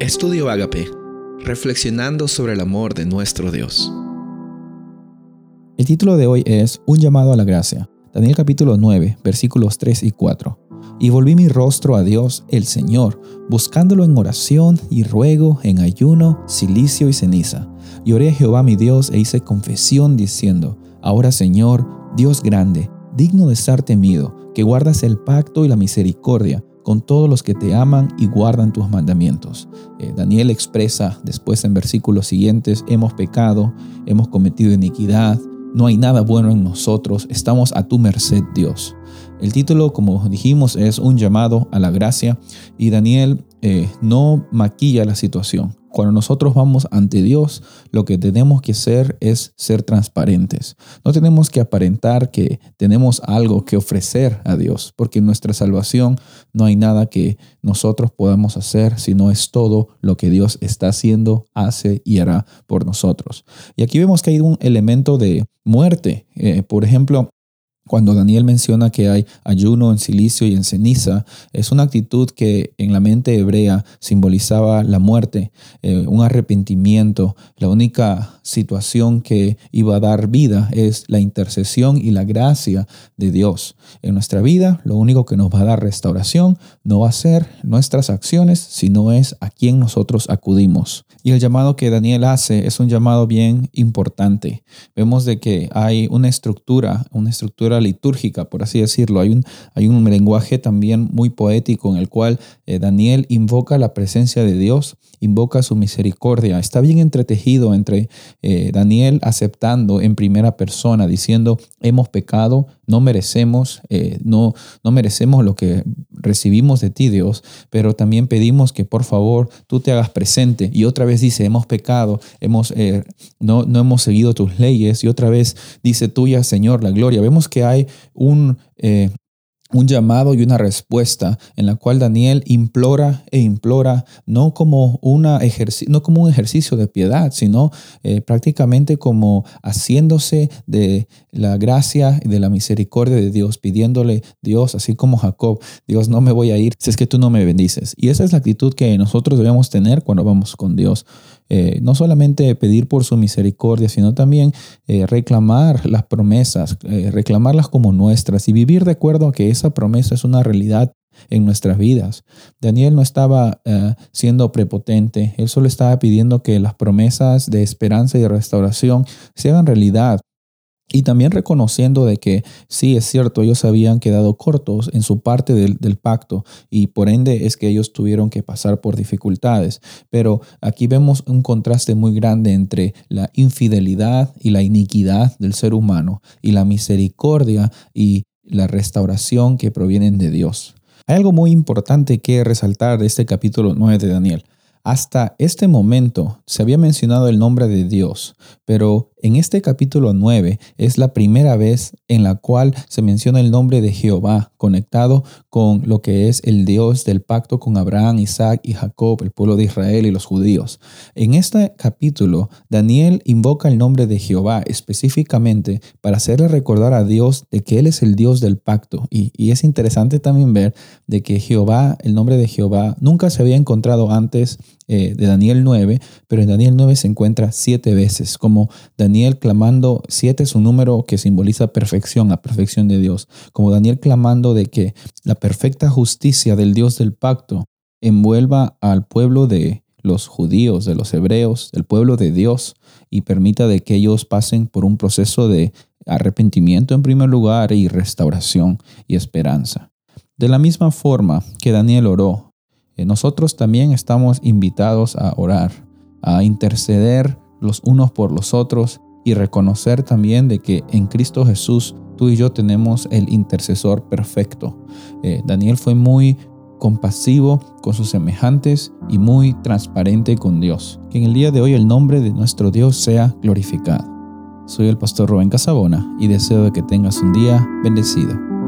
Estudio Agape, reflexionando sobre el amor de nuestro Dios. El título de hoy es Un llamado a la gracia. Daniel capítulo 9, versículos 3 y 4. Y volví mi rostro a Dios, el Señor, buscándolo en oración y ruego, en ayuno, silicio y ceniza. Y oré a Jehová mi Dios e hice confesión diciendo, Ahora Señor, Dios grande, digno de ser temido, que guardas el pacto y la misericordia con todos los que te aman y guardan tus mandamientos. Eh, Daniel expresa después en versículos siguientes, hemos pecado, hemos cometido iniquidad, no hay nada bueno en nosotros, estamos a tu merced Dios. El título, como dijimos, es un llamado a la gracia y Daniel eh, no maquilla la situación. Cuando nosotros vamos ante Dios, lo que tenemos que hacer es ser transparentes. No tenemos que aparentar que tenemos algo que ofrecer a Dios, porque en nuestra salvación no hay nada que nosotros podamos hacer, sino es todo lo que Dios está haciendo, hace y hará por nosotros. Y aquí vemos que hay un elemento de muerte. Eh, por ejemplo, cuando Daniel menciona que hay ayuno en silicio y en ceniza, es una actitud que en la mente hebrea simbolizaba la muerte, eh, un arrepentimiento. La única situación que iba a dar vida es la intercesión y la gracia de Dios. En nuestra vida, lo único que nos va a dar restauración no va a ser nuestras acciones, sino es a quien nosotros acudimos. Y el llamado que Daniel hace es un llamado bien importante. Vemos de que hay una estructura, una estructura litúrgica, por así decirlo. Hay un, hay un lenguaje también muy poético en el cual eh, Daniel invoca la presencia de Dios, invoca su misericordia. Está bien entretejido entre eh, Daniel aceptando en primera persona, diciendo, hemos pecado, no merecemos, eh, no, no merecemos lo que recibimos de ti, Dios, pero también pedimos que por favor tú te hagas presente. Y otra vez dice, hemos pecado, hemos, no, no hemos seguido tus leyes. Y otra vez dice, tuya, Señor, la gloria. Vemos que hay un, eh, un llamado y una respuesta en la cual Daniel implora e implora, no como, una no como un ejercicio de piedad, sino eh, prácticamente como haciéndose de la gracia y de la misericordia de Dios, pidiéndole Dios, así como Jacob, Dios no me voy a ir si es que tú no me bendices. Y esa es la actitud que nosotros debemos tener cuando vamos con Dios. Eh, no solamente pedir por su misericordia, sino también eh, reclamar las promesas, eh, reclamarlas como nuestras y vivir de acuerdo a que esa promesa es una realidad en nuestras vidas. Daniel no estaba siendo prepotente, él solo estaba pidiendo que las promesas de esperanza y de restauración se hagan realidad y también reconociendo de que sí, es cierto, ellos habían quedado cortos en su parte del, pacto y por ende es que ellos tuvieron que pasar por dificultades. Pero aquí vemos un contraste muy grande entre la infidelidad y la iniquidad del ser humano y la misericordia y la restauración que provienen de Dios. Hay algo muy importante que resaltar de este capítulo 9 de Daniel. Hasta este momento se había mencionado el nombre de Dios, pero en este capítulo 9 es la primera vez en la cual se menciona el nombre de Jehová conectado con lo que es el Dios del pacto con Abraham, Isaac y Jacob, el pueblo de Israel y los judíos. En este capítulo, Daniel invoca el nombre de Jehová específicamente para hacerle recordar a Dios de que Él es el Dios del pacto. Y, es interesante también ver de que Jehová, el nombre de Jehová, nunca se había encontrado antes eh, de Daniel 9, pero en Daniel 9 se encuentra siete veces, como Daniel clamando, siete es un número que simboliza perfección, la perfección de Dios, como Daniel clamando de que la perfecta justicia del Dios del pacto envuelva al pueblo de los judíos, de los hebreos, del pueblo de Dios, y permita de que ellos pasen por un proceso de arrepentimiento en primer lugar y restauración y esperanza. De la misma forma que Daniel oró eh, nosotros también estamos invitados a orar, a interceder los unos por los otros y reconocer también de que en Cristo Jesús tú y yo tenemos el intercesor perfecto. Eh, Daniel fue muy compasivo con sus semejantes y muy transparente con Dios. Que en el día de hoy el nombre de nuestro Dios sea glorificado. Soy el pastor Rubén Casabona y deseo que tengas un día bendecido.